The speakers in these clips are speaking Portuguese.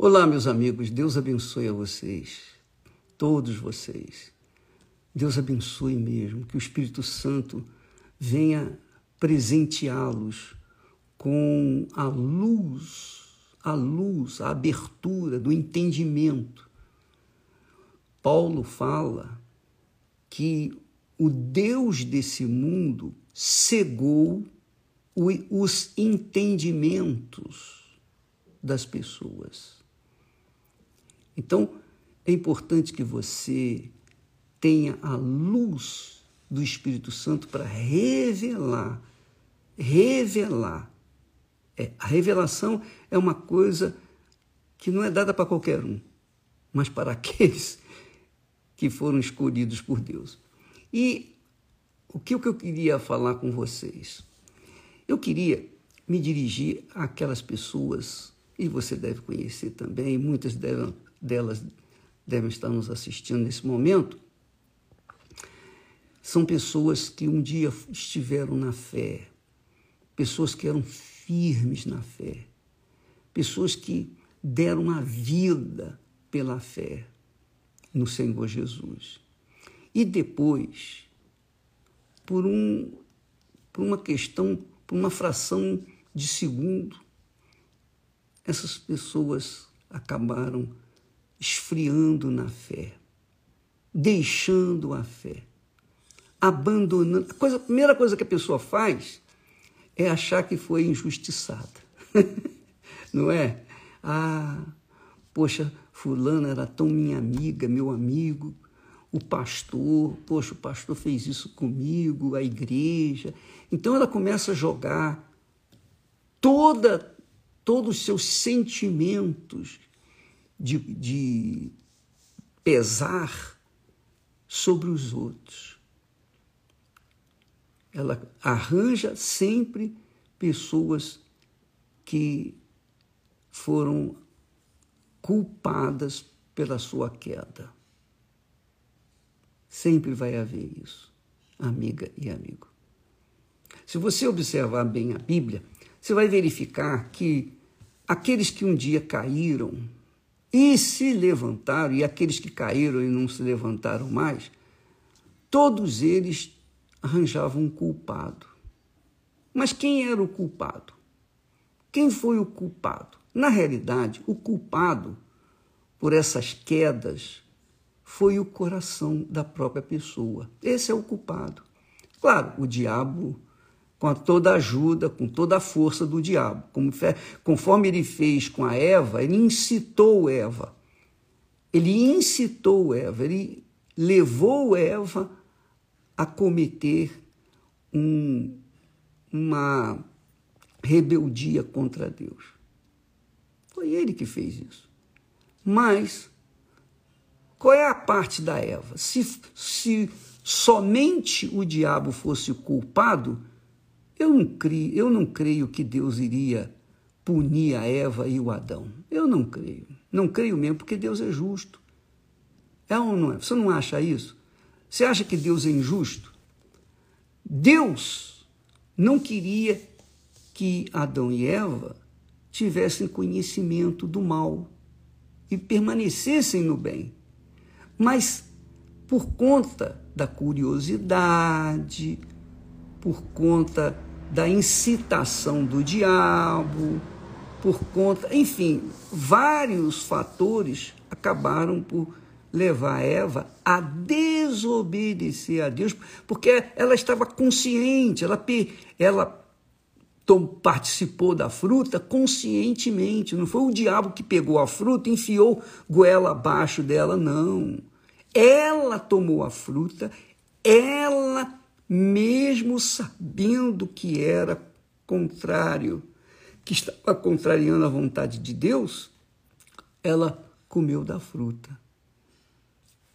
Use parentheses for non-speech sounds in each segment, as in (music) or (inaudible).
Olá, meus amigos, Deus abençoe a vocês, todos vocês. Deus abençoe mesmo, que o Espírito Santo venha presenteá-los com a luz, a luz, a abertura do entendimento. Paulo fala que o Deus desse mundo cegou os entendimentos das pessoas. Então, é importante que você tenha a luz do Espírito Santo para revelar, revelar. É, a revelação é uma coisa que não é dada para qualquer um, mas para (laughs) aqueles que foram escolhidos por Deus. E o que, o que eu queria falar com vocês? Eu queria me dirigir àquelas pessoas, e você deve conhecer também, muitas devem delas devem estar nos assistindo nesse momento, são pessoas que um dia estiveram na fé, pessoas que eram firmes na fé, pessoas que deram a vida pela fé no Senhor Jesus. E depois, por, um, por uma questão, por uma fração de segundo, essas pessoas acabaram esfriando na fé, deixando a fé, abandonando. A, coisa, a primeira coisa que a pessoa faz é achar que foi injustiçada. (laughs) Não é? Ah, poxa, fulana era tão minha amiga, meu amigo, o pastor, poxa, o pastor fez isso comigo, a igreja. Então ela começa a jogar toda todos os seus sentimentos de, de pesar sobre os outros. Ela arranja sempre pessoas que foram culpadas pela sua queda. Sempre vai haver isso, amiga e amigo. Se você observar bem a Bíblia, você vai verificar que aqueles que um dia caíram e se levantaram, e aqueles que caíram e não se levantaram mais, todos eles arranjavam um culpado. Mas quem era o culpado? Quem foi o culpado? Na realidade, o culpado por essas quedas foi o coração da própria pessoa. Esse é o culpado. Claro, o diabo com toda a ajuda, com toda a força do diabo. Conforme ele fez com a Eva, ele incitou Eva. Ele incitou Eva, ele levou Eva a cometer um, uma rebeldia contra Deus. Foi ele que fez isso. Mas qual é a parte da Eva? Se, se somente o diabo fosse culpado, eu não, creio, eu não creio que Deus iria punir a Eva e o Adão. Eu não creio. Não creio mesmo, porque Deus é justo. É ou não é? Você não acha isso? Você acha que Deus é injusto? Deus não queria que Adão e Eva tivessem conhecimento do mal e permanecessem no bem. Mas por conta da curiosidade, por conta da incitação do diabo, por conta, enfim, vários fatores acabaram por levar Eva a desobedecer a Deus, porque ela estava consciente, ela, ela participou da fruta conscientemente, não foi o diabo que pegou a fruta e enfiou goela abaixo dela, não. Ela tomou a fruta, ela mesmo sabendo que era contrário, que estava contrariando a vontade de Deus, ela comeu da fruta.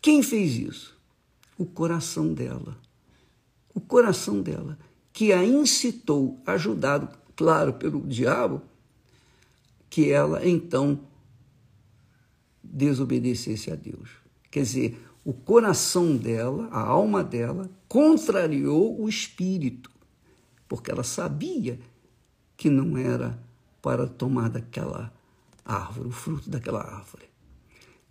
Quem fez isso? O coração dela. O coração dela, que a incitou, ajudado, claro, pelo diabo, que ela então desobedecesse a Deus. Quer dizer, o coração dela, a alma dela, contrariou o espírito, porque ela sabia que não era para tomar daquela árvore, o fruto daquela árvore.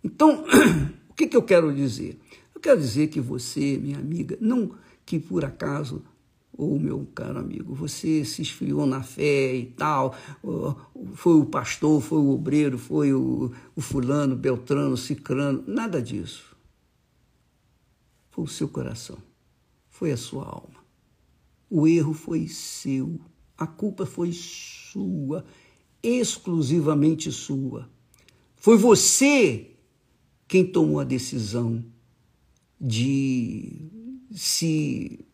Então, (clears throat) o que, que eu quero dizer? Eu quero dizer que você, minha amiga, não que por acaso ou meu caro amigo, você se esfriou na fé e tal, foi o pastor, foi o obreiro, foi o, o fulano, beltrano, cicrano, nada disso. O seu coração, foi a sua alma. O erro foi seu, a culpa foi sua, exclusivamente sua. Foi você quem tomou a decisão de se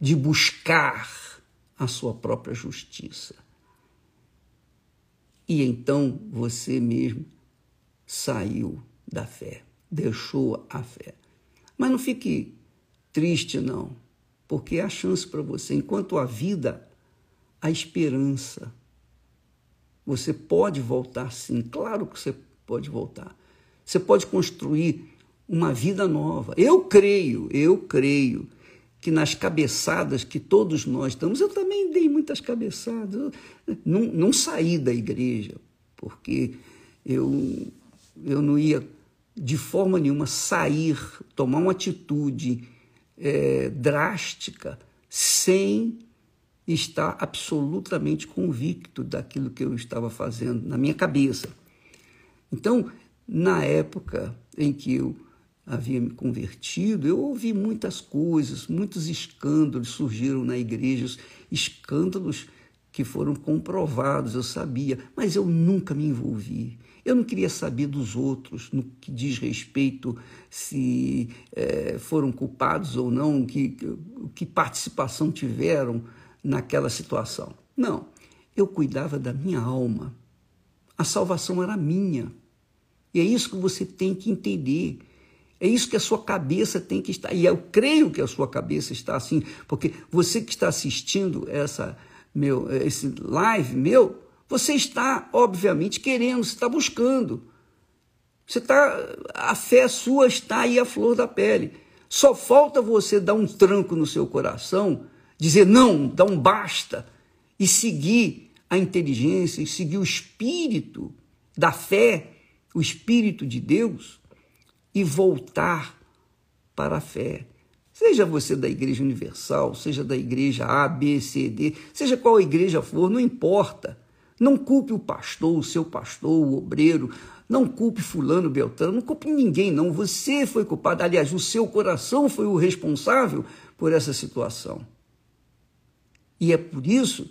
de buscar a sua própria justiça. E então você mesmo saiu da fé, deixou a fé. Mas não fique triste, não, porque há chance para você. Enquanto há vida, há esperança. Você pode voltar sim, claro que você pode voltar. Você pode construir uma vida nova. Eu creio, eu creio que nas cabeçadas que todos nós damos, eu também dei muitas cabeçadas, não, não saí da igreja, porque eu, eu não ia de forma nenhuma sair, tomar uma atitude é, drástica sem estar absolutamente convicto daquilo que eu estava fazendo na minha cabeça. Então, na época em que eu havia me convertido, eu ouvi muitas coisas, muitos escândalos surgiram na igreja, escândalos que foram comprovados, eu sabia, mas eu nunca me envolvi. Eu não queria saber dos outros no que diz respeito se é, foram culpados ou não, que, que participação tiveram naquela situação. Não, eu cuidava da minha alma. A salvação era minha. E é isso que você tem que entender. É isso que a sua cabeça tem que estar. E eu creio que a sua cabeça está assim, porque você que está assistindo essa meu esse live meu, você está obviamente querendo, você está buscando. Você está a fé sua está aí a flor da pele. Só falta você dar um tranco no seu coração, dizer não, dar um basta e seguir a inteligência e seguir o espírito da fé, o espírito de Deus e voltar para a fé. Seja você da Igreja Universal, seja da Igreja A, B, C, D, seja qual igreja for, não importa. Não culpe o pastor, o seu pastor, o obreiro, não culpe fulano, beltrano, não culpe ninguém, não. Você foi culpado. Aliás, o seu coração foi o responsável por essa situação. E é por isso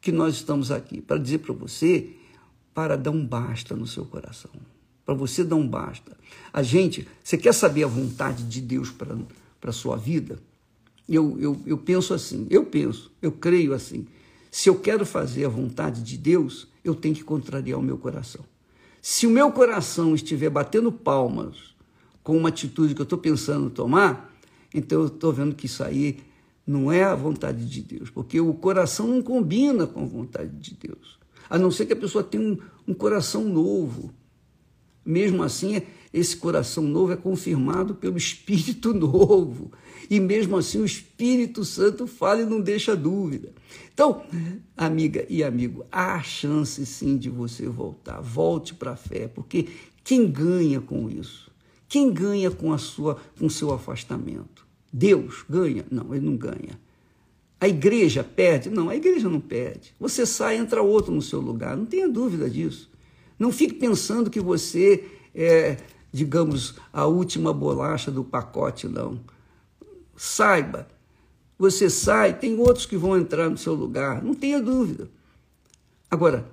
que nós estamos aqui, para dizer para você, para dar um basta no seu coração para você não basta. A gente, você quer saber a vontade de Deus para a sua vida? Eu, eu, eu penso assim, eu penso, eu creio assim. Se eu quero fazer a vontade de Deus, eu tenho que contrariar o meu coração. Se o meu coração estiver batendo palmas com uma atitude que eu estou pensando tomar, então eu estou vendo que isso aí não é a vontade de Deus, porque o coração não combina com a vontade de Deus. A não ser que a pessoa tenha um, um coração novo, mesmo assim, esse coração novo é confirmado pelo Espírito (laughs) novo. E mesmo assim, o Espírito Santo fala e não deixa dúvida. Então, amiga e amigo, há chance sim de você voltar. Volte para a fé, porque quem ganha com isso? Quem ganha com a sua com seu afastamento? Deus ganha? Não, ele não ganha. A igreja perde? Não, a igreja não perde. Você sai, entra outro no seu lugar, não tenha dúvida disso. Não fique pensando que você é, digamos, a última bolacha do pacote, não. Saiba, você sai, tem outros que vão entrar no seu lugar, não tenha dúvida. Agora,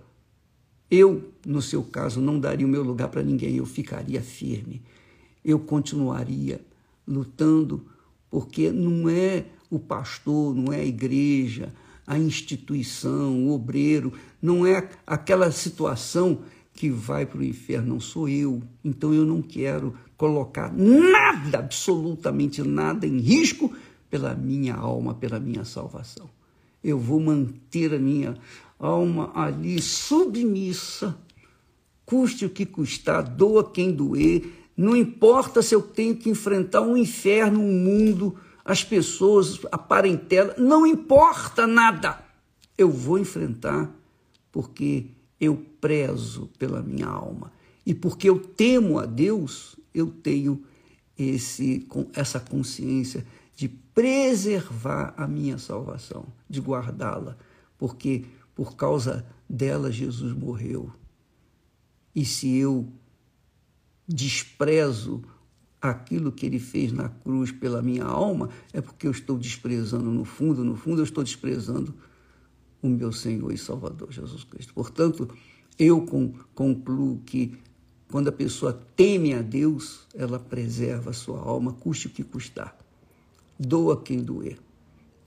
eu, no seu caso, não daria o meu lugar para ninguém, eu ficaria firme. Eu continuaria lutando, porque não é o pastor, não é a igreja, a instituição, o obreiro, não é aquela situação que vai para o inferno não sou eu. Então eu não quero colocar nada, absolutamente nada em risco pela minha alma, pela minha salvação. Eu vou manter a minha alma ali submissa, custe o que custar, doa quem doer, não importa se eu tenho que enfrentar um inferno, um mundo, as pessoas, a parentela, não importa nada. Eu vou enfrentar porque eu prezo pela minha alma. E porque eu temo a Deus, eu tenho esse, essa consciência de preservar a minha salvação, de guardá-la, porque por causa dela Jesus morreu. E se eu desprezo aquilo que ele fez na cruz pela minha alma, é porque eu estou desprezando no fundo, no fundo eu estou desprezando o meu Senhor e Salvador Jesus Cristo. Portanto, eu concluo que quando a pessoa teme a Deus, ela preserva a sua alma, custe o que custar. Doa quem doer.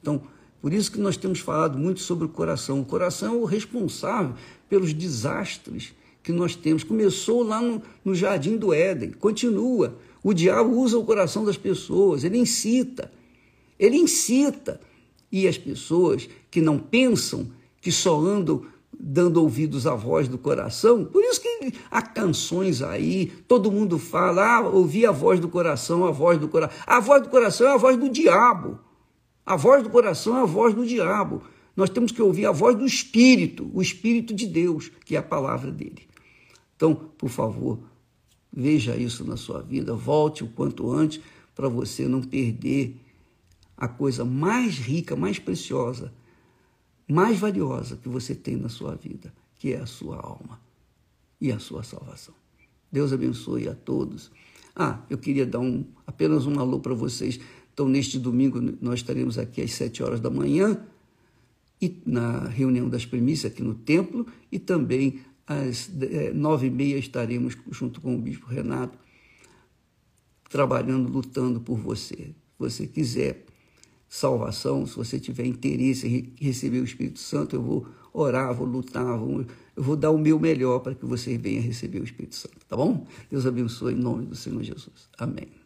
Então, por isso que nós temos falado muito sobre o coração. O coração é o responsável pelos desastres que nós temos. Começou lá no, no jardim do Éden, continua. O diabo usa o coração das pessoas, ele incita. Ele incita. E as pessoas que não pensam, que só andam dando ouvidos à voz do coração, por isso que há canções aí, todo mundo fala, ah, ouvi a voz do coração, a voz do coração. A voz do coração é a voz do diabo. A voz do coração é a voz do diabo. Nós temos que ouvir a voz do Espírito, o Espírito de Deus, que é a palavra dele. Então, por favor, veja isso na sua vida, volte o quanto antes para você não perder a coisa mais rica, mais preciosa, mais valiosa que você tem na sua vida, que é a sua alma e a sua salvação. Deus abençoe a todos. Ah, eu queria dar um, apenas um alô para vocês. Então, neste domingo, nós estaremos aqui às sete horas da manhã, e na reunião das premissas aqui no templo, e também às é, nove e meia estaremos junto com o Bispo Renato, trabalhando, lutando por você. Se você quiser salvação, se você tiver interesse em receber o Espírito Santo, eu vou orar, vou lutar, vou, eu vou dar o meu melhor para que você venha receber o Espírito Santo, tá bom? Deus abençoe em nome do Senhor Jesus. Amém.